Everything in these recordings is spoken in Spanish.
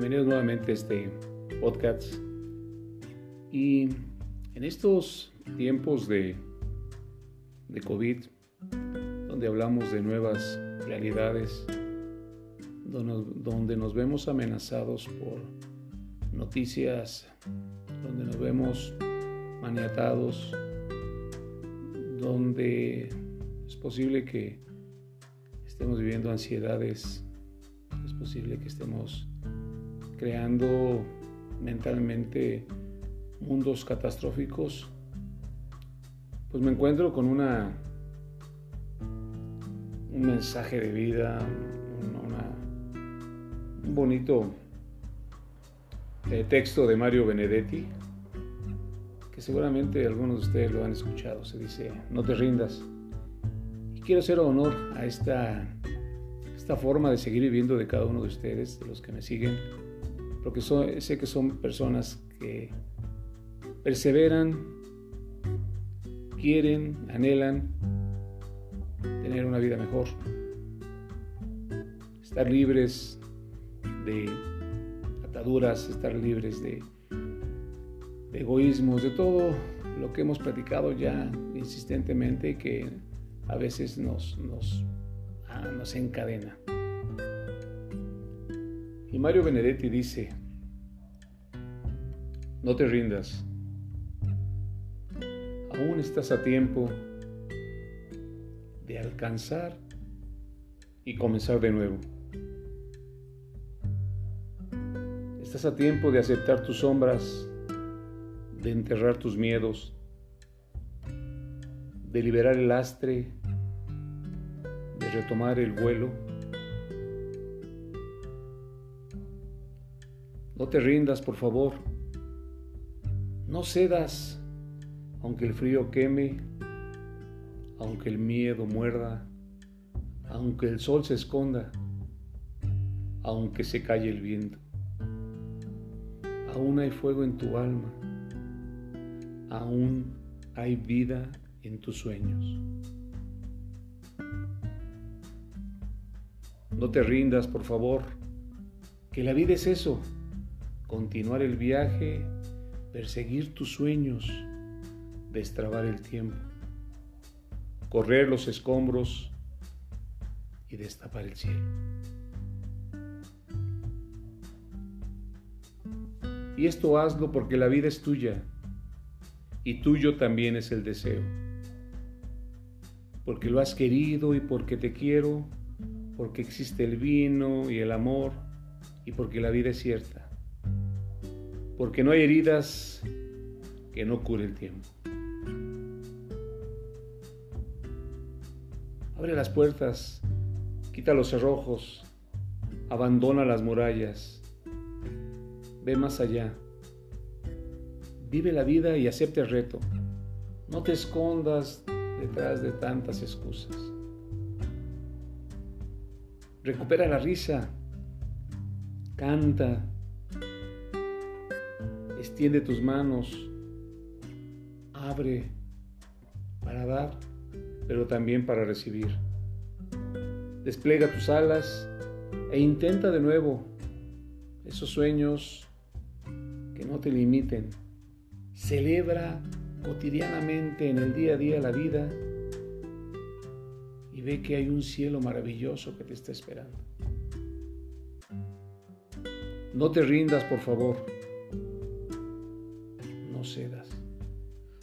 nuevamente este podcast. Y en estos tiempos de, de COVID, donde hablamos de nuevas realidades, donde nos vemos amenazados por noticias, donde nos vemos maniatados, donde es posible que estemos viviendo ansiedades, es posible que estemos creando mentalmente mundos catastróficos, pues me encuentro con una un mensaje de vida, un bonito eh, texto de Mario Benedetti, que seguramente algunos de ustedes lo han escuchado. Se dice, no te rindas. Y quiero hacer honor a esta, esta forma de seguir viviendo de cada uno de ustedes, de los que me siguen, porque sé que son personas que perseveran, quieren, anhelan tener una vida mejor, estar libres de ataduras, estar libres de, egoísmos, de todo lo que hemos platicado ya insistentemente que a veces nos, ah, nos encadena. Y Mario Benedetti dice, no te rindas, aún estás a tiempo de alcanzar y comenzar de nuevo. Estás a tiempo de aceptar tus sombras, de enterrar tus miedos, de liberar el lastre, de retomar el vuelo. No te rindas, por favor. No cedas, aunque el frío queme, aunque el miedo muerda, aunque el sol se esconda, aunque se calle el viento. Aún hay fuego en tu alma, aún hay vida en tus sueños. No te rindas, por favor, que la vida es eso, continuar el viaje, perseguir tus sueños, destrabar el tiempo correr los escombros y destapar el cielo. Y esto hazlo porque la vida es tuya y tuyo también es el deseo. Porque lo has querido y porque te quiero, porque existe el vino y el amor y porque la vida es cierta. Porque no hay heridas que no cure el tiempo. Abre las puertas, quita los cerrojos, abandona las murallas, ve más allá. Vive la vida y acepte el reto. No te escondas detrás de tantas excusas. Recupera la risa, canta, extiende tus manos, abre para dar pero también para recibir. Despliega tus alas e intenta de nuevo esos sueños que no te limiten. Celebra cotidianamente en el día a día la vida y ve que hay un cielo maravilloso que te está esperando. No te rindas, por favor.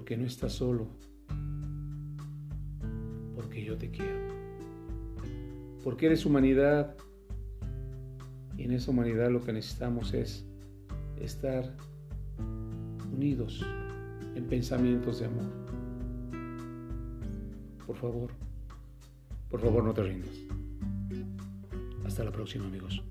porque no estás solo, porque yo te quiero, porque eres humanidad y en esa humanidad lo que necesitamos es estar unidos en pensamientos de amor. Por favor, por favor no te rindas. Hasta la próxima amigos.